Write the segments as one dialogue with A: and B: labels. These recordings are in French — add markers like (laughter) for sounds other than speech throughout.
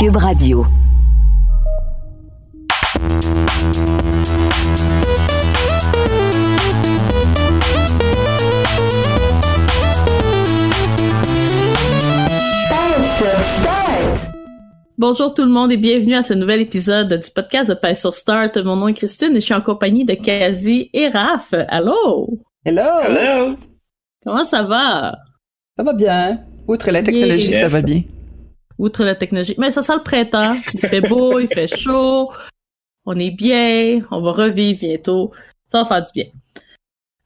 A: Cube Radio.
B: Bonjour tout le monde et bienvenue à ce nouvel épisode du podcast de Pay sur Start. Mon nom est Christine et je suis en compagnie de Kazi et Raph. Allô?
C: Hello!
D: Hello!
B: Comment ça va?
C: Ça va bien. Outre la technologie,
D: Yeah.
C: ça va bien.
B: Outre la technologie. Mais ça sent le printemps. Il fait beau, il fait chaud. On est bien. On va revivre bientôt. Ça va faire du bien.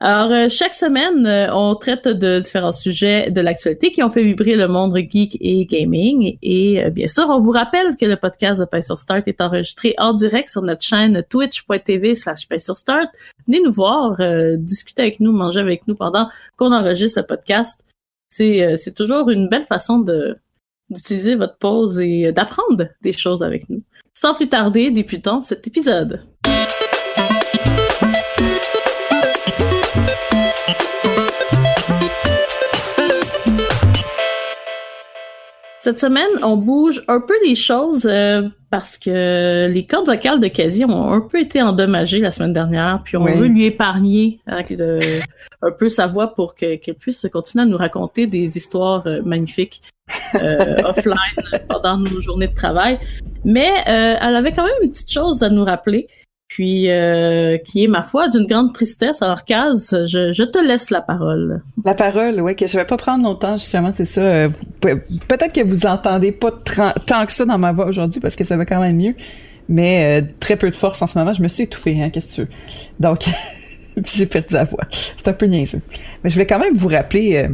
B: Alors, euh, chaque semaine, euh, on traite de différents sujets de l'actualité qui ont fait vibrer le monde geek et gaming. Et euh, bien sûr, on vous rappelle que le podcast de Pay sur Start est enregistré en direct sur notre chaîne twitch.tv slash sur Start. Venez nous voir, euh, discuter avec nous, manger avec nous pendant qu'on enregistre le podcast. C'est euh, c'est toujours une belle façon de d'utiliser votre pause et euh, d'apprendre des choses avec nous. Sans plus tarder, débutons cet épisode. Cette semaine, on bouge un peu les choses euh, parce que les cordes vocales de Kazi ont un peu été endommagées la semaine dernière, puis on
C: Oui.
B: veut lui épargner hein, un peu sa voix pour que- qu'elle puisse continuer à nous raconter des histoires euh, magnifiques offline pendant nos journées de travail. Mais euh, elle avait quand même une petite chose à nous rappeler, puis euh, qui est ma foi d'une grande tristesse. Alors Kaz, je, te laisse la parole.
C: La parole, ouais, que je vais pas prendre longtemps, justement, c'est ça. Euh, Peut-être que vous entendez pas tant que ça dans ma voix aujourd'hui parce que ça va quand même mieux. Mais euh, très peu de force en ce moment. Je me suis étouffée, hein, qu'est-ce que tu veux? Donc, (laughs) j'ai perdu la voix. C'est un peu niaiseux. Mais je voulais quand même vous rappeler euh,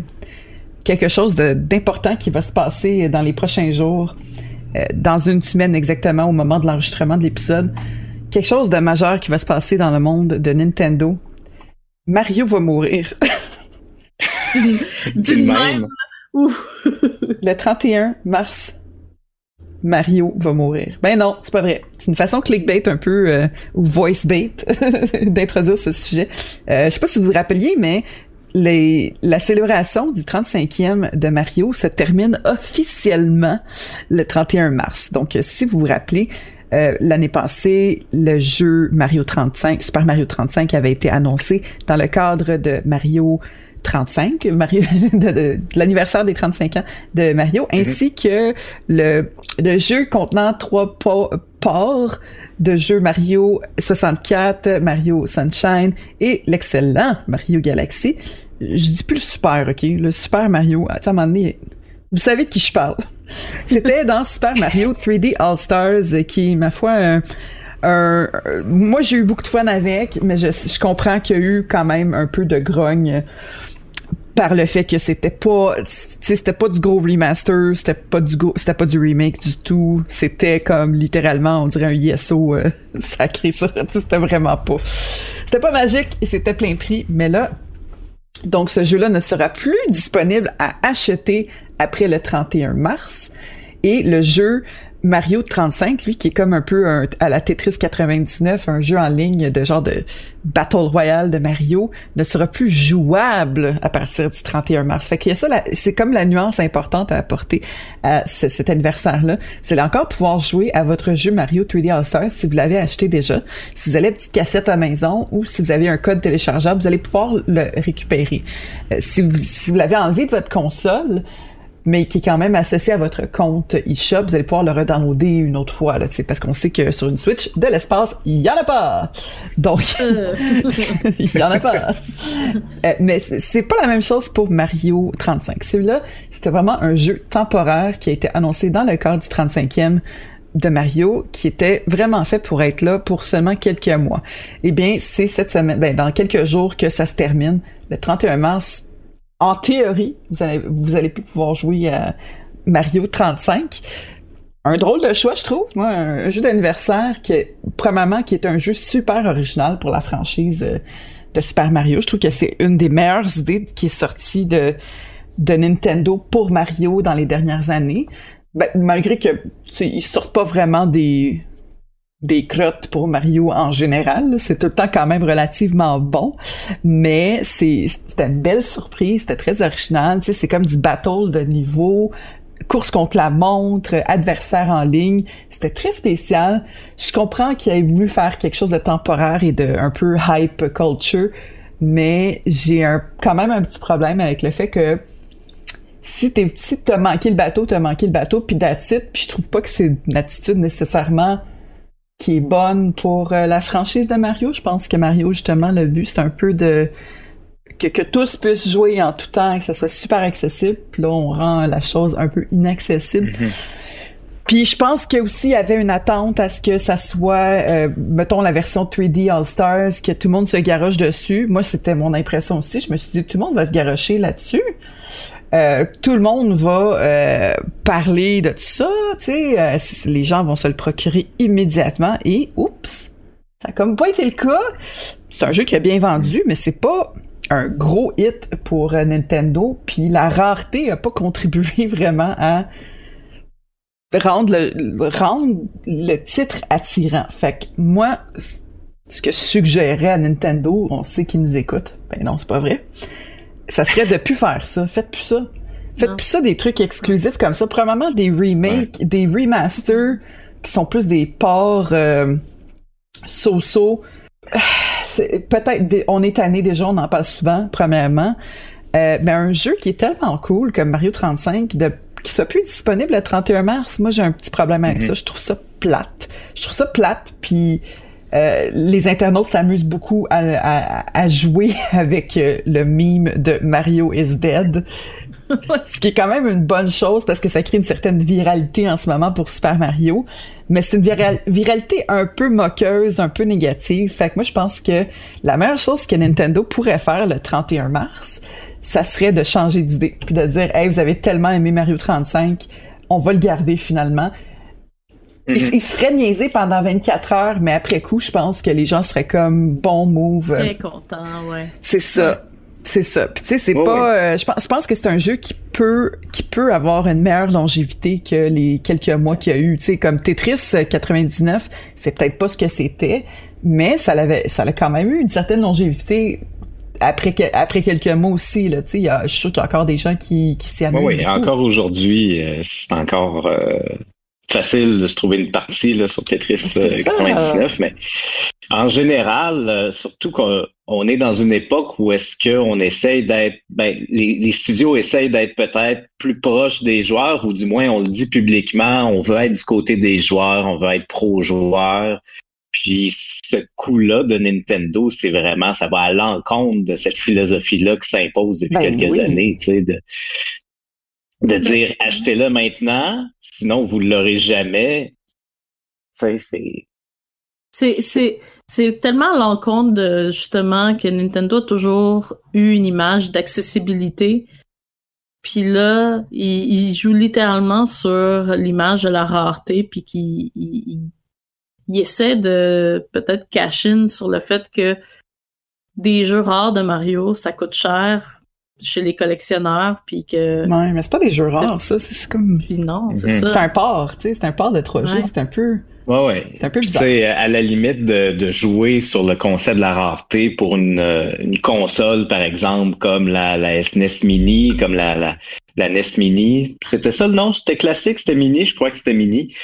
C: quelque chose de- d'important qui va se passer dans les prochains jours, euh, dans une semaine exactement au moment de l'enregistrement de l'épisode. Quelque chose de majeur qui va se passer dans le monde de Nintendo. Mario va mourir. (laughs) (laughs)
D: Le même.
C: Le 31 mars, Mario va mourir. Ben non, c'est pas vrai. C'est une façon clickbait un peu, euh, ou voice bait, (laughs) d'introduire ce sujet. Euh, je sais pas si vous vous rappeliez, mais la célébration du 35e de Mario se termine officiellement le 31 mars. Donc, euh, si vous vous rappelez, euh, l'année passée, le jeu Mario 35, Super Mario 35 avait été annoncé dans le cadre de Mario 35, Mario, (laughs) de, de- de l'anniversaire des 35 ans de Mario, ainsi que le, le jeu contenant trois po- ports de jeux Mario 64, Mario Sunshine et l'excellent Mario Galaxy. Je dis plus le super, ok? Le Super Mario, à un moment donné, vous savez de qui je parle. (laughs) C'était dans Super Mario 3D All Stars, euh, qui ma foi, un, un- un- moi j'ai eu beaucoup de fun avec, mais je, je comprends qu'il y a eu quand même un peu de grogne par le fait que c'était pas c'était pas du gros remaster, c'était pas du pas du remake du tout, c'était comme littéralement on dirait un YSO euh, (laughs) sacré ça, c'était vraiment pas. C'était pas magique et c'était plein prix, mais là donc ce jeu-là ne sera plus disponible à acheter après le 31 mars. Et le jeu Mario 35, lui, qui est comme un peu un- à la Tetris 99, un jeu en ligne de genre de Battle Royale de Mario, ne sera plus jouable à partir du 31 mars. Fait qu'il y a ça, c'est comme la nuance importante à apporter à ce- cet anniversaire-là. Vous allez encore pouvoir jouer à votre jeu Mario 3D All-Stars si vous l'avez acheté déjà. Si vous avez une petite cassette à maison ou si vous avez un code téléchargeable, vous allez pouvoir le récupérer. Euh, si vous, si vous l'avez enlevé de votre console, mais qui est quand même associé à votre compte eShop, vous allez pouvoir le redownloader une autre fois, là, parce qu'on sait que sur une Switch, de l'espace, il y en a pas! Donc,
B: Euh, (laughs)
C: il y en a pas! Euh, mais c'est c'est pas la même chose pour Mario 35. Celui-là, c'était vraiment un jeu temporaire qui a été annoncé dans le cadre du 35e de Mario qui était vraiment fait pour être là pour seulement quelques mois. Eh bien, c'est cette semaine, ben, dans quelques jours que ça se termine. Le 31 mars, en théorie, vous allez, vous allez plus pouvoir jouer à Mario 35. Un drôle de choix, je trouve. Moi, un, jeu d'anniversaire qui, est, premièrement, qui est un jeu super original pour la franchise euh, de Super Mario. Je trouve que c'est une des meilleures idées qui est sortie de, de Nintendo pour Mario dans les dernières années. Ben, malgré que ils sortent pas vraiment des des crottes pour Mario en général, c'est tout le temps quand même relativement bon, mais c'est c'était une belle surprise, c'était très original, tu sais, c'est comme du battle de niveau, course contre la montre, adversaire en ligne, c'était très spécial. Je comprends qu'il ait voulu faire quelque chose de temporaire et de un peu hype culture, mais j'ai quand même un petit problème avec le fait que si t'es si t'as manqué le bateau, t'as manqué le bateau, puis it, puis je trouve pas que c'est une attitude nécessairement qui est bonne pour euh, la franchise de Mario. Je pense que Mario, justement, le but, c'est un peu de que, que tous puissent jouer en tout temps, que ça soit super accessible. Puis là, on rend la chose un peu inaccessible. Puis je pense qu'il aussi il y avait une attente à ce que ça soit, euh, mettons la version 3D All Stars, que tout le monde se garoche dessus. Moi, c'était mon impression aussi. Je me suis dit, tout le monde va se garocher là-dessus. Euh, tout le monde va euh, parler de ça, tu sais, euh, les gens vont se le procurer immédiatement et oups, ça a comme pas été le cas. C'est un jeu qui a bien vendu, mais c'est pas un gros hit pour Nintendo, puis la rareté a pas (laughs) contribué vraiment à rendre le rendre le titre attirant. Fait que moi, ce que je suggérerais à Nintendo, on sait qu'ils nous écoutent. Ben non, c'est pas vrai ça serait de plus faire ça. Faites plus ça. Faites
B: Non.
C: plus ça des trucs exclusifs comme ça. Probablement des remakes, des remasters qui sont plus des ports euh, so-so. (sighs) Peut-être on est tanné déjà, on en parle souvent, premièrement. Euh, mais un jeu qui est tellement cool comme Mario 35 de qui soit plus disponible le 31 mars, moi j'ai un petit problème avec ça. Je trouve ça plate. Je trouve ça plate, puis euh, les internautes s'amusent beaucoup à, à- à jouer (laughs) avec euh, le meme de Mario is dead. Ce qui est quand même une bonne chose parce que ça crée une certaine viralité en ce moment pour Super Mario. Mais c'est une viral- viralité un peu moqueuse, un peu négative. Fait que moi, je pense que la meilleure chose que Nintendo pourrait faire le 31 mars, ça serait de changer d'idée. Puis de dire, hey, vous avez tellement aimé Mario 35, on va le garder finalement. Il, il se ferait niaiser pendant 24 heures, mais après coup, je pense que les gens seraient comme bon move.
B: Très content, ouais.
C: c'est ça. C'est ça. Puis tu sais, c'est pas. euh, je pense, je pense que c'est un jeu qui peut, qui peut avoir une meilleure longévité que les quelques mois qu'il y a eu. Tu sais, comme Tetris euh, 99, c'est peut-être pas ce que c'était, mais ça l'avait, ça a quand même eu une certaine longévité après que- après quelques mois aussi. Là, tu sais, il y a- je suis sûr qu'il y a encore des gens qui, qui s'y amusent.
D: Oui, oui, encore aujourd'hui, euh, c'est encore euh, facile de se trouver une partie là, sur Tetris
C: C'est
D: euh,
C: ça.
D: 99, mais en général, euh, surtout qu'on on est dans une époque où est-ce qu'on essaye d'être, ben, les, les studios essayent d'être peut-être plus proches des joueurs, ou du moins on le dit publiquement, on veut être du côté des joueurs, on veut être pro-joueur. Puis ce coup-là de Nintendo, c'est vraiment, ça va à l'encontre de cette philosophie-là qui s'impose depuis
C: Ben
D: quelques
C: oui.
D: années, tu sais, de, de dire achetez-le maintenant, sinon vous l'aurez jamais. C'est.
B: C'est, c'est, tellement à l'encontre de, justement, que Nintendo a toujours eu une image d'accessibilité. Puis là, il, joue littéralement sur l'image de la rareté, puis qu'il il, il- essaie de peut-être cash in sur le fait que des jeux rares de Mario, ça coûte cher chez les collectionneurs, puis que...
C: Ouais, mais c'est pas des jeux rares, ça. C'est c'est comme.
B: Puis non, c'est.
C: C'est
B: ça.
C: un port, tu sais. C'est un port de trois jeux.
B: Ouais.
C: C'est un peu.
D: Ouais, ouais.
C: C'est un peu bizarre.
D: sais, à la limite de, de jouer sur le concept de la rareté pour une, euh, une console, par exemple, comme la, la SNES Mini, comme la, la, la NES Mini. C'était ça le nom? C'était classique, c'était Mini? Je crois que c'était Mini.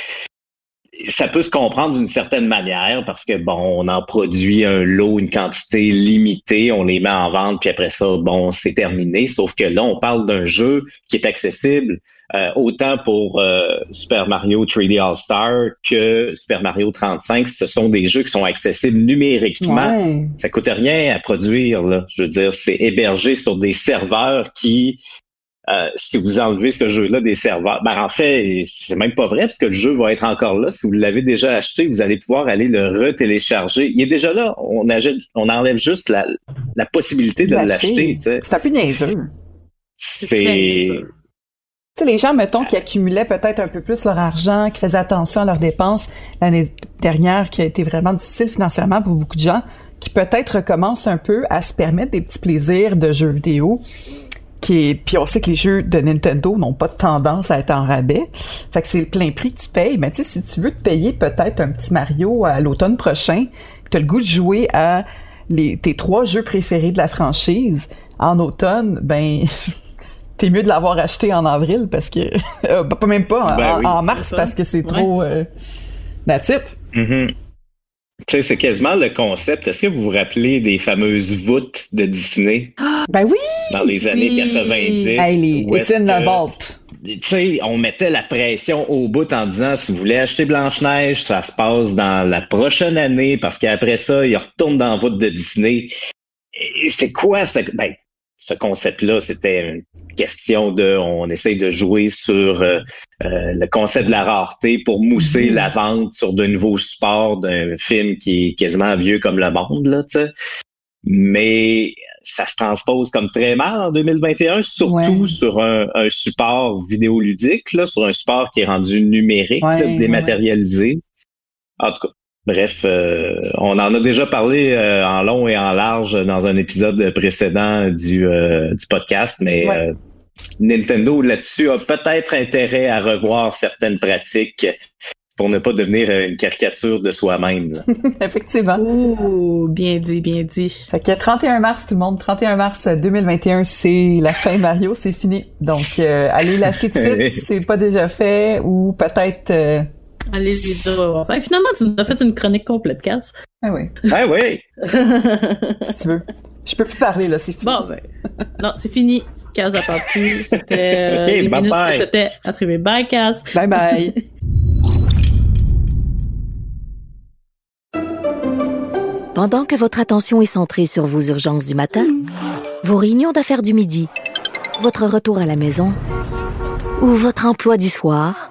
D: Ça peut se comprendre d'une certaine manière parce que, bon, on en produit un lot, une quantité limitée, on les met en vente, puis après ça, bon, c'est terminé. Sauf que là, on parle d'un jeu qui est accessible euh, autant pour euh, Super Mario 3D All-Star que Super Mario 35. Ce sont des jeux qui sont accessibles numériquement.
C: Ouais.
D: Ça coûte rien à produire. Là. Je veux dire, c'est hébergé sur des serveurs qui, euh, si vous enlevez ce jeu-là des serveurs, ben en fait, c'est même pas vrai parce que le jeu va être encore là. Si vous l'avez déjà acheté, vous allez pouvoir aller le retélécharger. Il est déjà là. On, enlève juste la, la possibilité de l'acheter. tu sais.
C: C'est un peu niaiseux.
B: C'est
C: les gens, mettons, qui accumulaient peut-être un peu plus leur argent, qui faisaient attention à leurs dépenses l'année dernière, qui a été vraiment difficile financièrement pour beaucoup de gens, qui peut-être recommencent un peu à se permettre des petits plaisirs de jeux vidéo. Qui est... Puis on sait que les jeux de Nintendo n'ont pas de tendance à être en rabais. Fait que c'est le plein prix que tu payes. Mais tu sais, si tu veux te payer peut-être un petit Mario à l'automne prochain, que tu as le goût de jouer à les, tes trois jeux préférés de la franchise en automne, ben (laughs) t'es mieux de l'avoir acheté en avril parce que (laughs) euh, pas même pas en,
D: Ben
C: en-
D: oui,
C: en mars parce que c'est trop euh, that's it.
D: Mhm. Tu sais, c'est quasiment le concept. Est-ce que vous vous rappelez des fameuses voûtes de Disney?
C: Ben oui,
D: dans les années
B: Oui.
D: 90?
C: hey, les, it's in the vault.
D: tu sais, on mettait la pression au bout en disant si vous voulez acheter Blanche-Neige, ça se passe dans la prochaine année parce qu'après ça, il retourne dans la voûte de Disney. C'est quoi ce, ben, ce concept-là? C'était question de on essaye de jouer sur euh, euh, le concept de la rareté pour mousser
C: Mhm.
D: la vente sur de nouveaux supports d'un film qui est quasiment vieux comme le monde, là, tu sais. Mais ça se transpose comme très mal en 2021, surtout
C: Ouais.
D: sur un, un support vidéoludique, là, sur un support qui est rendu numérique,
C: Ouais,
D: là,
C: ouais,
D: dématérialisé. En tout cas, bref, euh, on en a déjà parlé euh, en long et en large dans un épisode précédent du, euh, du podcast, mais
C: Ouais.
D: euh, Nintendo là-dessus a peut-être intérêt à revoir certaines pratiques pour ne pas devenir une caricature de soi-même. (laughs)
C: Effectivement.
B: Oh, bien dit, bien dit.
C: Fait que 31 mars tout le monde, 31 mars 2021, c'est la fin Mario, c'est fini. Donc euh, allez l'acheter tout de (laughs) suite si c'est pas déjà fait ou peut-être euh,
B: Allez-y, finalement, tu nous as fait une chronique complète, Cass.
C: ah oui,
D: Ah oui! (laughs)
C: si tu veux. Je peux plus parler là, c'est fini.
B: bon, ben. Non, c'est fini. Cass plus. C'était. euh,
D: Hey, bye
B: minutes
D: bye.
B: C'était attribué. Bye, Cass.
C: Bye bye. (laughs)
E: Pendant que votre attention est centrée sur vos urgences du matin, vos réunions d'affaires du midi, votre retour à la maison ou votre emploi du soir,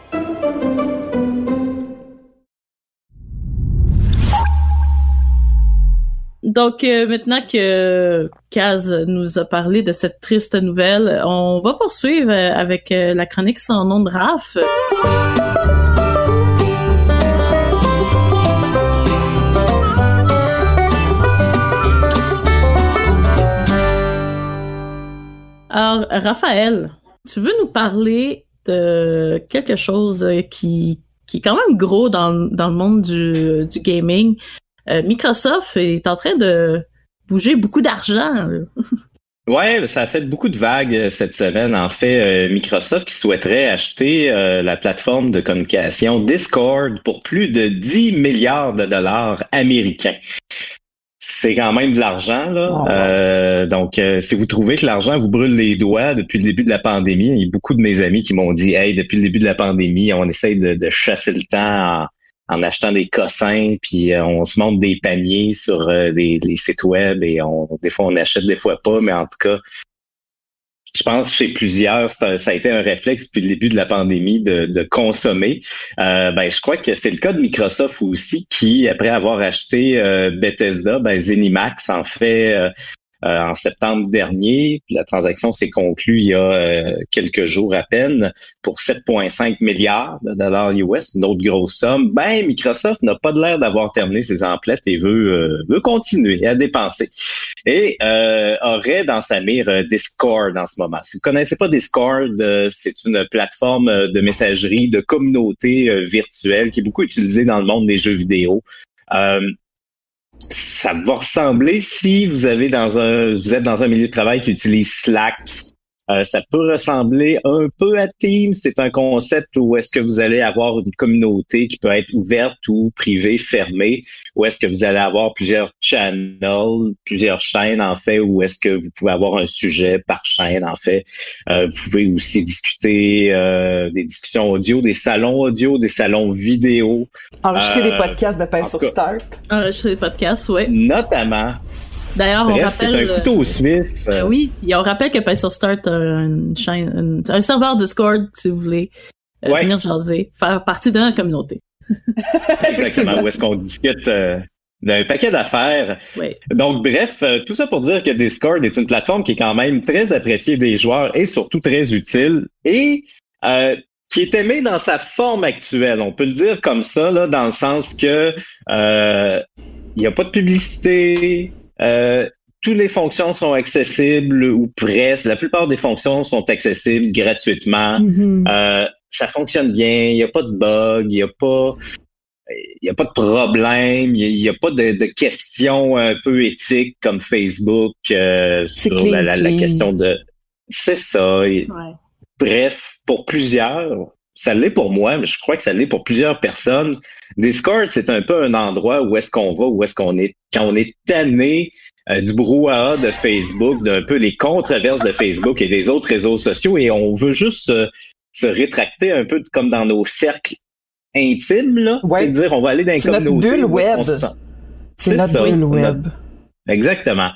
B: Donc, euh, maintenant que Kaz nous a parlé de cette triste nouvelle, on va poursuivre euh, avec euh, la chronique sans nom de Raph. Alors, Raphaël, tu veux nous parler de quelque chose qui, qui est quand même gros dans, dans le monde du, du gaming. Euh, Microsoft est en train de bouger beaucoup d'argent. (laughs)
D: Ouais, ça a fait beaucoup de vagues euh, cette semaine. En fait, euh, Microsoft qui souhaiterait acheter euh, la plateforme de communication Discord pour plus de 10 milliards de dollars américains. C'est quand même de l'argent, là.
C: Oh.
D: Euh, donc, si vous trouvez que l'argent vous brûle les doigts depuis le début de la pandémie, il y a beaucoup de mes amis qui m'ont dit, hey, depuis le début de la pandémie, on essaye de, de chasser le temps en, en achetant des cossins, puis euh, on se monte des paniers sur euh, des, les sites web et on, des fois on achète, des fois pas, mais en tout cas, je pense chez plusieurs, ça, a été un réflexe depuis le début de la pandémie de, de consommer. Euh, ben, je crois que c'est le cas de Microsoft aussi, qui, après avoir acheté Bethesda, ben, Zenimax en fait en septembre dernier. La transaction s'est conclue il y a euh, quelques jours à peine pour 7,5 milliards de dollars US, une autre grosse somme. Ben, Microsoft n'a pas de l'air d'avoir terminé ses emplettes et veut, euh, veut continuer à dépenser. Et euh, aurait dans sa mire euh, Discord en ce moment. Si vous connaissez pas Discord, euh, c'est une plateforme euh, de messagerie, de communauté euh, virtuelle qui est beaucoup utilisée dans le monde des jeux vidéo. Euh, ça va ressembler si vous avez dans un vous êtes dans un milieu de travail qui utilise Slack. Euh, ça peut ressembler un peu à Teams. C'est un concept où est-ce que vous allez avoir une communauté qui peut être ouverte ou privée, fermée, ou est-ce que vous allez avoir plusieurs channels, plusieurs chaînes en fait, ou est-ce que vous pouvez avoir un sujet par chaîne en fait. Euh, vous pouvez aussi discuter euh, des discussions audio, des salons audio, des salons vidéo,
C: Enregistrer
D: Euh,
C: des podcasts de pain sur. Start.
B: Enregistrer des podcasts, ouais.
D: notamment
B: D'ailleurs, on
D: Bref, c'est
B: rappelle.
D: un
B: euh,
D: couteau suisse.
B: euh, oui, et on rappelle que Pay sur Start a une chaîne, une- un serveur Discord, si vous voulez euh,
D: Ouais.
B: venir jaser, faire partie de notre communauté. (laughs)
D: Exactement, où est-ce qu'on discute euh, d'un paquet d'affaires. Donc, bref, tout ça pour dire que Discord est une plateforme qui est quand même très appréciée des joueurs et surtout très utile et qui est aimée dans sa forme actuelle. On peut le dire comme ça, là, dans le sens que il n'y a pas de publicité. Euh, toutes les fonctions sont accessibles ou presque. La plupart des fonctions sont accessibles gratuitement.
C: Mhm.
D: Euh, ça fonctionne bien, il n'y a pas de bug, il n'y a pas il y a pas de problème, il n'y a, pas de, de questions un peu éthiques comme Facebook euh,
C: C'est
D: sur
C: clean,
D: la, la- la
C: clean.
D: question de c'est ça.
B: Ouais.
D: Bref, pour plusieurs, ça l'est pour moi, mais je crois que ça l'est pour plusieurs personnes. Discord, c'est un peu un endroit où est-ce qu'on va, où est-ce qu'on est, quand on est tanné euh, du brouhaha de Facebook, d'un peu les controverses de Facebook et des autres réseaux sociaux, et on veut juste se, se rétracter un peu comme dans nos cercles intimes, là.
C: Ouais.
D: C'est-à-dire, on va aller dans les
C: C'est notre
D: communautés
C: bulle web. C'est notre bulle web.
D: Exactement.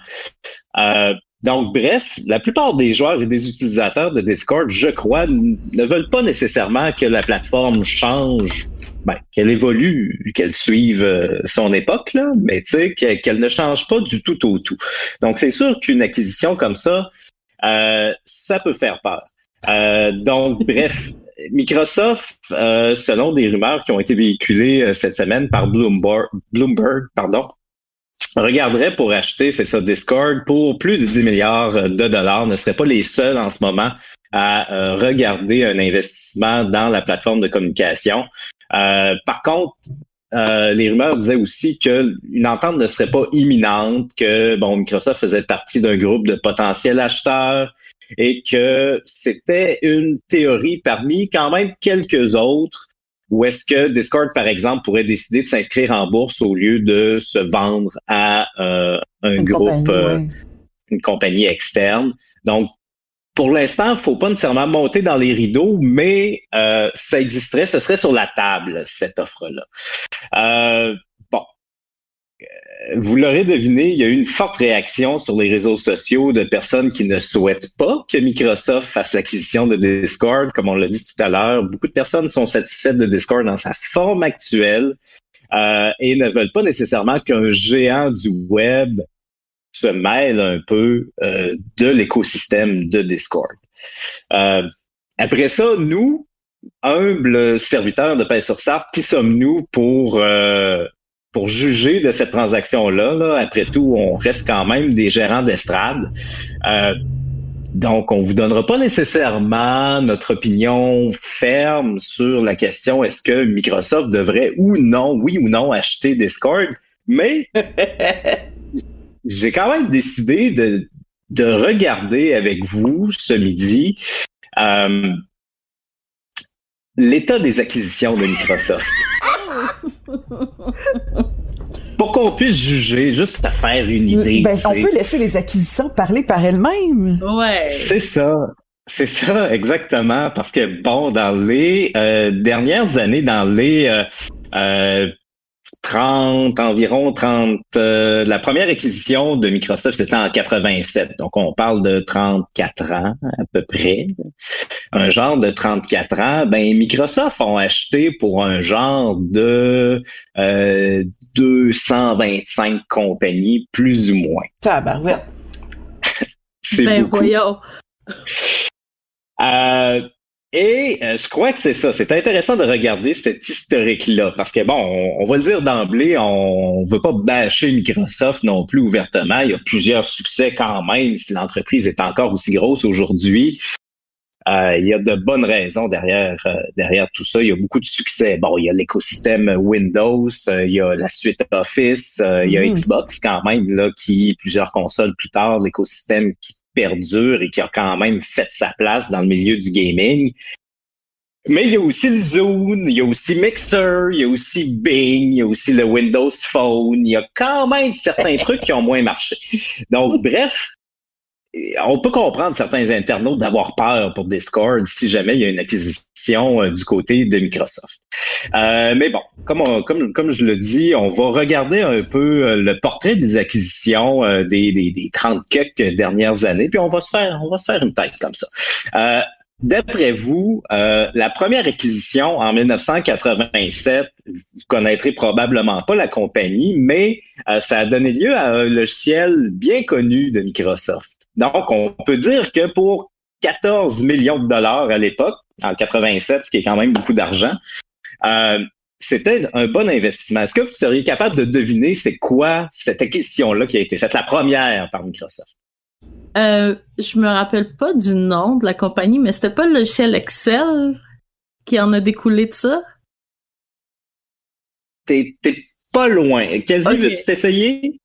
D: Euh, donc, bref, la plupart des joueurs et des utilisateurs de Discord, je crois, ne veulent pas nécessairement que la plateforme change, ben, qu'elle évolue, qu'elle suive euh, son époque, là, mais tu sais, qu'elle qu'elle ne change pas du tout au tout. Donc, c'est sûr qu'une acquisition comme ça, euh, ça peut faire peur. Euh, donc, (laughs) bref, Microsoft, euh, selon des rumeurs qui ont été véhiculées euh, cette semaine par Bloomberg, Bloomberg pardon, regarderait pour acheter, c'est ça, Discord pour plus de 10 milliards de dollars, ne seraient pas les seuls en ce moment à euh, regarder un investissement dans la plateforme de communication. Euh, par contre, euh, les rumeurs disaient aussi que une entente ne serait pas imminente, que bon, Microsoft faisait partie d'un groupe de potentiels acheteurs et que c'était une théorie parmi quand même quelques autres ou est-ce que Discord, par exemple, pourrait décider de s'inscrire en bourse au lieu de se vendre à euh, un
C: Une
D: groupe,
C: compagnie,
D: euh,
C: ouais.
D: une compagnie externe? Donc, pour l'instant, il faut pas nécessairement monter dans les rideaux, mais euh, ça existerait, ce serait sur la table, cette offre-là. Vous l'aurez deviné, il y a eu une forte réaction sur les réseaux sociaux de personnes qui ne souhaitent pas que Microsoft fasse l'acquisition de Discord. Comme on l'a dit tout à l'heure, beaucoup de personnes sont satisfaites de Discord dans sa forme actuelle euh, et ne veulent pas nécessairement qu'un géant du web se mêle un peu euh, de l'écosystème de Discord. Euh, après ça, nous, humbles serviteurs de paix sur Start, qui sommes-nous pour euh, pour juger de cette transaction-là? là? Après tout, on reste quand même des gérants d'estrade. Euh, donc, on vous donnera pas nécessairement notre opinion ferme sur la question est-ce que Microsoft devrait ou non, oui ou non, acheter Discord, mais (laughs) j'ai quand même décidé de, de regarder avec vous ce midi euh, l'état des acquisitions de Microsoft. (laughs) (laughs) Pour qu'on puisse juger, juste à faire une idée.
C: Ben, on peut laisser les acquisitions parler par elles-mêmes.
B: Ouais.
D: C'est ça. C'est ça, exactement. Parce que, bon, dans les euh, dernières années, dans les euh, euh, 30, environ 30, euh, la première acquisition de Microsoft, c'était en 87. Donc, on parle de 34 ans, à peu près. Un genre de 34 ans. Ben, Microsoft ont acheté pour un genre de euh, 225 compagnies, plus ou moins.
C: Tabarouette. (laughs)
D: C'est
B: Ben
D: beaucoup.
B: voyons.
D: Euh, et euh, je crois que c'est ça. C'est intéressant de regarder cet historique-là. Parce que, bon, on, on va le dire d'emblée, on ne veut pas bâcher Microsoft non plus ouvertement. Il y a plusieurs succès quand même si l'entreprise est encore aussi grosse aujourd'hui. Euh, il y a de bonnes raisons derrière euh, derrière tout ça. Il y a beaucoup de succès. Bon, il y a l'écosystème Windows, euh, il y a la suite Office, euh, il y a
C: Mhm.
D: Xbox quand même là qui plusieurs consoles plus tard, l'écosystème qui perdure et qui a quand même fait sa place dans le milieu du gaming. Mais il y a aussi le Zoom, il y a aussi Mixer, il y a aussi Bing, il y a aussi le Windows Phone. Il y a quand même certains (laughs) trucs qui ont moins marché. Donc, bref, on peut comprendre certains internautes d'avoir peur pour Discord si jamais il y a une acquisition euh, du côté de Microsoft. Euh, mais bon, comme, je le dis, on va regarder un peu euh, le portrait des acquisitions des, des, des 30 quelques dernières années, puis on va se faire on va une tête comme ça. D'après vous, la première acquisition en 1987, vous connaîtrez probablement pas la compagnie, mais ça a donné lieu à un logiciel bien connu de Microsoft. Donc, on peut dire que pour 14 millions de dollars à l'époque, en 87, ce qui est quand même beaucoup d'argent, euh, c'était un bon investissement. Est-ce que vous seriez capable de deviner c'est quoi cette acquisition-là qui a été faite, la première par Microsoft?
B: Euh, je me rappelle pas du nom de la compagnie, mais c'était pas le logiciel Excel qui en a découlé de ça?
D: T'es, pas loin. Quasi, veux-tu t'essayer?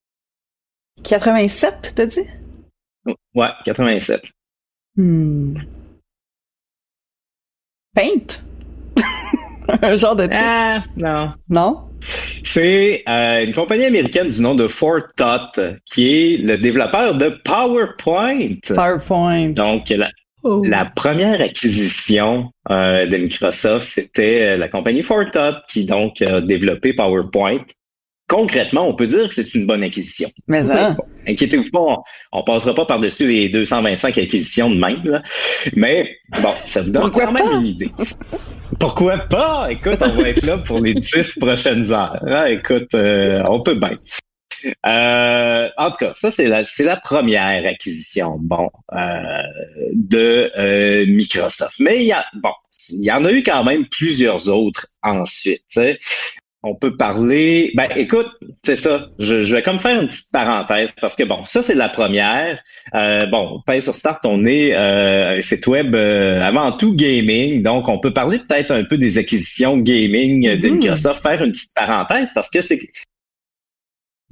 C: 87, t'as dit?
D: Ouais, 87.
C: Hmm. Paint? (laughs) un genre de
D: Ah, non.
C: Non?
D: C'est euh, une compagnie américaine du nom de Fortot qui est le développeur de PowerPoint.
C: PowerPoint.
D: Donc, la,
B: Oh.
D: la première acquisition euh, de Microsoft, c'était euh, la compagnie Fortot qui donc a développé PowerPoint concrètement, on peut dire que c'est une bonne acquisition.
C: Mais ça.
D: Inquiétez-vous pas, on, ne passera pas par-dessus les 225 acquisitions de même, là. mais bon, ça vous donne
C: Pourquoi
D: quand même
C: pas?
D: une idée. Pourquoi pas? Écoute, on va être là pour les dix prochaines heures. Ah, écoute, euh, on peut bien. Euh, en tout cas, ça c'est la c'est la première acquisition, bon, euh, de euh, Microsoft. Mais il y a bon, il y en a eu quand même plusieurs autres ensuite. On peut parler. Ben, écoute, c'est ça. Je, je vais comme faire une petite parenthèse parce que bon, ça c'est la première. Euh, bon, Paye sur Start, on est euh, un site web euh, avant tout gaming, donc on peut parler peut-être un peu des acquisitions gaming de
C: Mhm.
D: Microsoft. Faire une petite parenthèse parce que c'est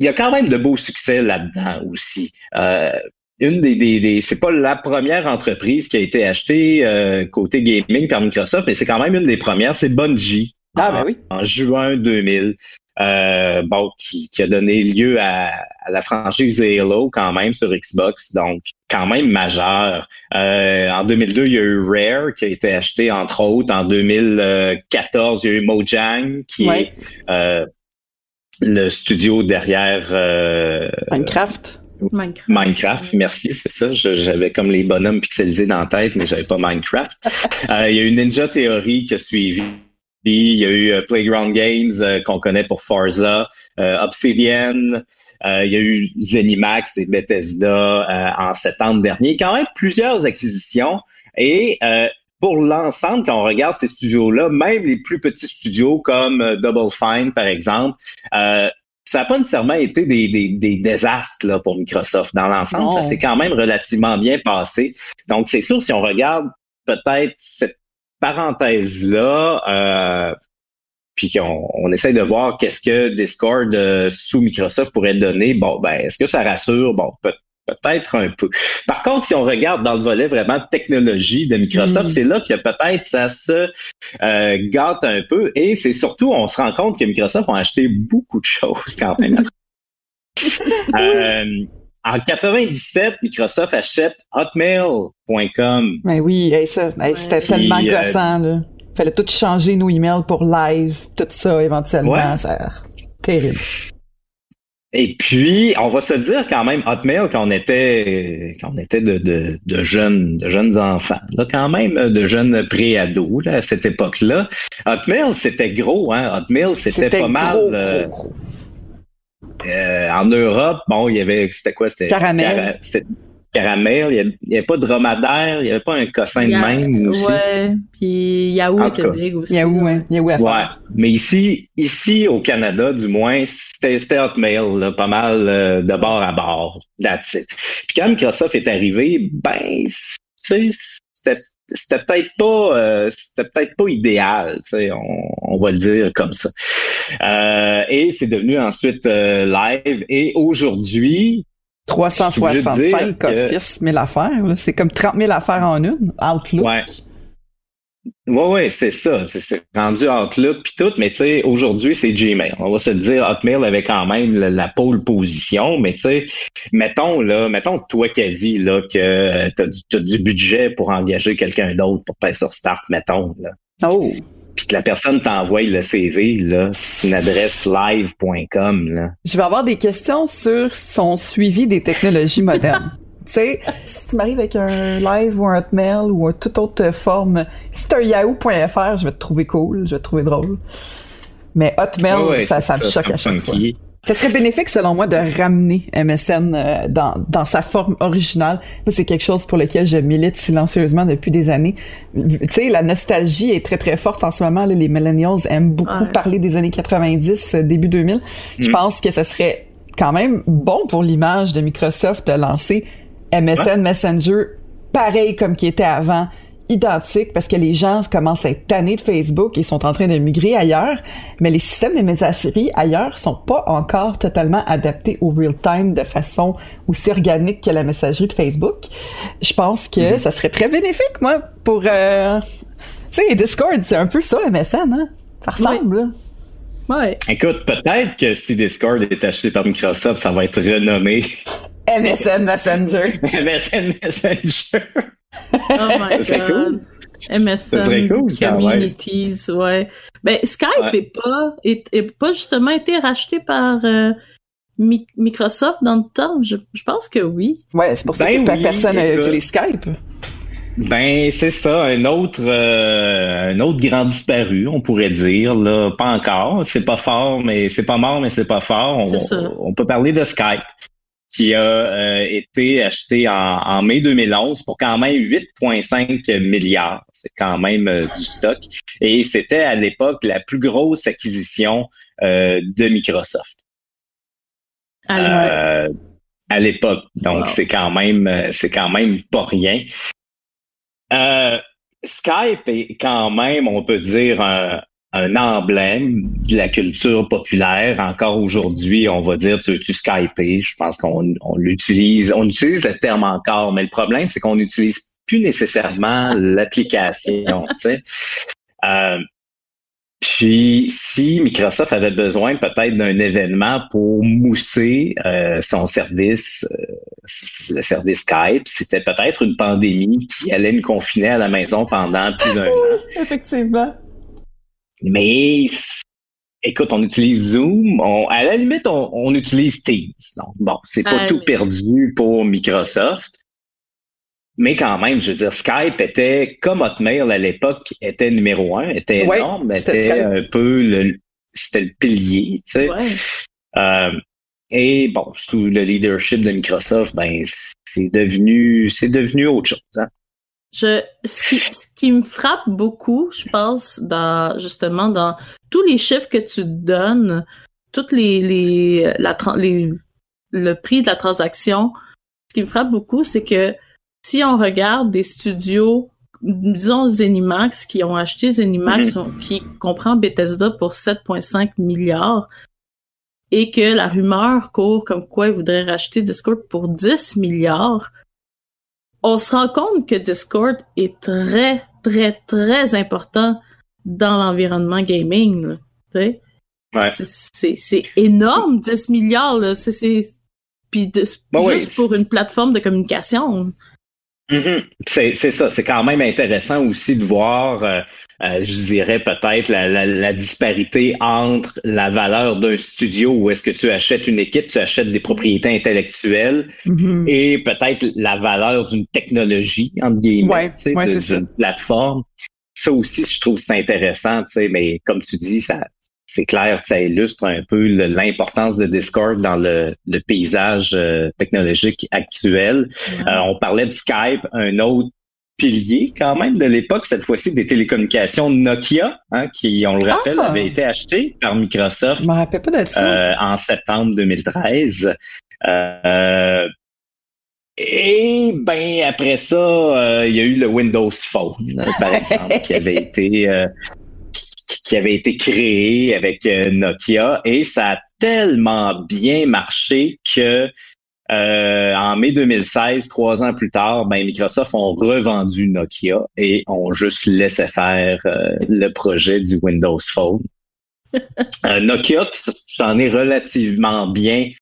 D: il y a quand même de beaux succès là-dedans aussi. Euh, une des, des, des- c'est pas la première entreprise qui a été achetée euh, côté gaming par Microsoft, mais c'est quand même une des premières. C'est Bungie
C: Ah, ben oui.
D: en juin 2000. Euh, bon, qui, qui a donné lieu à, à la franchise Halo quand même sur Xbox, donc quand même majeur. Euh, en 2002, il y a eu Rare qui a été acheté entre autres. En 2014, il y a eu Mojang qui
C: Ouais.
D: est euh, le studio derrière euh,
C: Minecraft.
B: Minecraft.
D: Minecraft, merci, c'est ça. J'avais comme les bonhommes pixelisés dans la tête, mais j'avais pas Minecraft. (laughs) Euh, il y a eu Ninja Theory qui a suivi. Il y a eu euh, Playground Games euh, qu'on connaît pour Forza, euh, Obsidian. Il y a eu Zenimax et Bethesda en septembre dernier. Quand même plusieurs acquisitions. Et pour l'ensemble, quand on regarde ces studios-là, même les plus petits studios comme Double Fine, par exemple, ça n'a pas nécessairement été des, des, des désastres là, pour Microsoft. Dans l'ensemble, ça s'est quand même relativement bien passé. Donc, c'est sûr, si on regarde peut-être cette parenthèse-là, euh, puis qu'on on essaie de voir qu'est-ce que Discord euh, sous Microsoft pourrait donner, bon, ben, est-ce que ça rassure? Bon, peut- peut-être un peu. Par contre, si on regarde dans le volet vraiment technologie de Microsoft,
C: Mm.
D: c'est là que peut-être ça se euh, gâte un peu. Et c'est surtout, on se rend compte que Microsoft a acheté beaucoup de choses quand même. (laughs) Euh, en 97, Microsoft achète Hotmail.com.
C: Ben oui, hey, ça, hey, c'était
B: Puis,
C: tellement
D: euh,
C: gossant, là. Fallait tout changer nos emails pour live, tout ça, éventuellement.
D: Ouais.
C: Ça, terrible.
D: Et puis, on va se dire quand même, Hotmail, quand on était, quand on était de, de, de jeunes, de jeunes enfants, là, quand même, de jeunes pré-ados, là, à cette époque-là, Hotmail, c'était gros, hein. Hotmail, c'était pas mal.
C: gros,
D: euh,
C: gros, gros.
D: Euh, en Europe, bon, il y avait, c'était quoi? C'était
C: Caramel.
D: cara- caramel, il y avait- pas de dromadaire, il y avait pas un cossin de même aussi.
B: Ouais, puis était
D: cas,
B: big aussi.
C: Yahoo,
B: là.
C: hein. Yahoo à
D: Ouais,
C: faire.
D: mais ici, ici au Canada, du moins, c'était c'était Hotmail, là, pas mal euh, de bord à bord, that's it. Puis quand Microsoft est arrivé, ben, tu sais, c'était peut-être pas, euh, c'était peut-être pas idéal, tu sais, on, on va le dire comme ça. Euh, et c'est devenu ensuite euh, live. Et aujourd'hui,
C: 365
D: Je veux dire que-
C: Office, 1000 affaires. C'est comme 30 000 affaires en une. Outlook.
D: Ouais. Ouais, ouais, c'est ça. C'est- rendu Outlook puis tout, mais tu sais, aujourd'hui, c'est Gmail. On va se dire, Hotmail avait quand même la, la pole position, mais tu sais, mettons là, mettons toi quasi là que euh, t'as du, t'as du budget pour engager quelqu'un d'autre pour faire sur Start, mettons là.
C: Oh!
D: Puis que la personne t'envoie le CV là, une adresse live.com là.
C: Je vais avoir des questions sur son suivi des technologies modernes. (laughs) tu sais, (laughs) si tu m'arrives avec un live ou un hotmail ou un toute autre forme, si t'as un yahoo.fr, je vais te trouver cool, je vais te trouver drôle. Mais hotmail,
D: ouais,
C: ça, ça me choque à chaque fois. Ça serait bénéfique, selon moi, de ramener MSN euh, dans, dans sa forme originale. Moi, c'est quelque chose pour lequel je milite silencieusement depuis des années. Tu sais, la nostalgie est très, très forte en ce moment. là. Les millennials aiment beaucoup
B: Ouais.
C: parler des années 90, euh, début 2000. Je
D: Mm.
C: pense que ça serait quand même bon pour l'image de Microsoft de lancer MSN Messenger pareil comme qui était avant, identique parce que les gens commencent à être tannés de Facebook et sont en train de migrer ailleurs, mais les systèmes de messagerie ailleurs sont pas encore totalement adaptés au real time de façon aussi organique que la messagerie de Facebook. Je pense que ça serait très bénéfique moi pour euh, tu sais Discord, c'est un peu ça MSN hein? Ça ressemble là.
B: Ouais.
D: Écoute, peut-être que si Discord est acheté par Microsoft, ça va être renommé
C: MSN Messenger. (laughs)
D: MSN Messenger.
B: Oh my
D: Ça
B: god. MSN
D: cool.
B: Communities, ouais. Ben, Skype
D: Ouais.
B: est pas, est, est pas justement été racheté par euh, Mi- Microsoft dans le temps? Je, je pense que oui.
C: Ouais, c'est pour ça
D: Ben
C: que
D: oui,
C: personne utilise Skype.
D: Ben, c'est ça, un autre euh, un autre grand disparu, on pourrait dire. Là. Pas encore, c'est pas fort, mais c'est pas mort, mais c'est pas fort. On,
B: C'est ça.
D: on peut parler de Skype, qui a euh, été acheté en, en mai 2011 pour quand même 8,5 milliards. C'est quand même euh, du stock. Et c'était à l'époque la plus grosse acquisition euh, de Microsoft.
B: Alors,
D: Euh, à l'époque. Donc
B: Wow.
D: c'est quand même euh, c'est quand même pas rien. Euh, Skype est quand même, on peut dire, un, un emblème de la culture populaire. Encore aujourd'hui, on va dire tu tu Skyper? Je pense qu'on on l'utilise, on utilise le terme encore, mais le problème, c'est qu'on n'utilise plus nécessairement l'application. Euh, puis, si Microsoft avait besoin peut-être d'un événement pour mousser euh, son service, euh, le service Skype, c'était peut-être une pandémie qui allait nous confiner à la maison pendant plus d'un an.
C: Effectivement.
D: Mais écoute, on utilise Zoom, on, à la limite, on, on utilise Teams. Donc, bon, c'est pas
B: Ah,
D: tout
B: mais-
D: perdu pour Microsoft. Mais quand même, je veux dire, Skype était, comme Hotmail à l'époque, était numéro un, était
C: Ouais,
D: énorme, était
C: Skype.
D: un peu le, c'était le pilier, tu sais.
B: ouais.
D: Euh, et bon, sous le leadership de Microsoft, ben, c'est devenu, c'est devenu autre chose, hein.
B: Je, ce, qui, ce qui me frappe beaucoup, je pense, dans justement dans tous les chiffres que tu donnes, toutes les, les, la, tran- les le prix de la transaction, ce qui me frappe beaucoup, c'est que si on regarde des studios, disons Zenimax, qui ont acheté Zenimax, qui comprend Bethesda pour 7,5 milliards, et que la rumeur court comme quoi ils voudraient racheter Discord pour 10 milliards, on se rend compte que Discord est très, très, très important dans l'environnement gaming.
D: Ouais.
B: C'est- énorme, 10 milliards. Là. C'est- c'est- Puis de-
D: oui.
B: juste pour une plateforme de communication.
D: Mhm. C'est c'est ça, c'est quand même intéressant aussi de voir, euh, euh, je dirais peut-être la, la, la disparité entre la valeur d'un studio où est-ce que tu achètes une équipe, tu achètes des propriétés intellectuelles
C: Mhm.
D: et peut-être la valeur d'une technologie entre guillemets,
C: Ouais, ouais,
D: d'une plateforme. Ça aussi, je trouve c'est intéressant, tu sais, mais comme tu dis, ça c'est clair que ça illustre un peu l'importance de Discord dans le, le paysage euh, technologique actuel. Euh, on parlait de Skype, un autre pilier quand même de l'époque, cette fois-ci des télécommunications Nokia, hein, qui, on le rappelle,
C: Ah!
D: avait été acheté par Microsoft
C: Je rappelle pas de ça.
D: euh, en septembre 2013. Euh, et ben après ça, il y a eu le Windows Phone, par exemple, qui avait (laughs) été euh, qui- avait été créé avec euh, Nokia et ça a tellement bien marché que Euh, en mai 2016, trois ans plus tard, ben, Microsoft ont revendu Nokia et ont juste laissé faire euh, le projet du Windows Phone. (laughs) Euh, Nokia s'en est relativement bien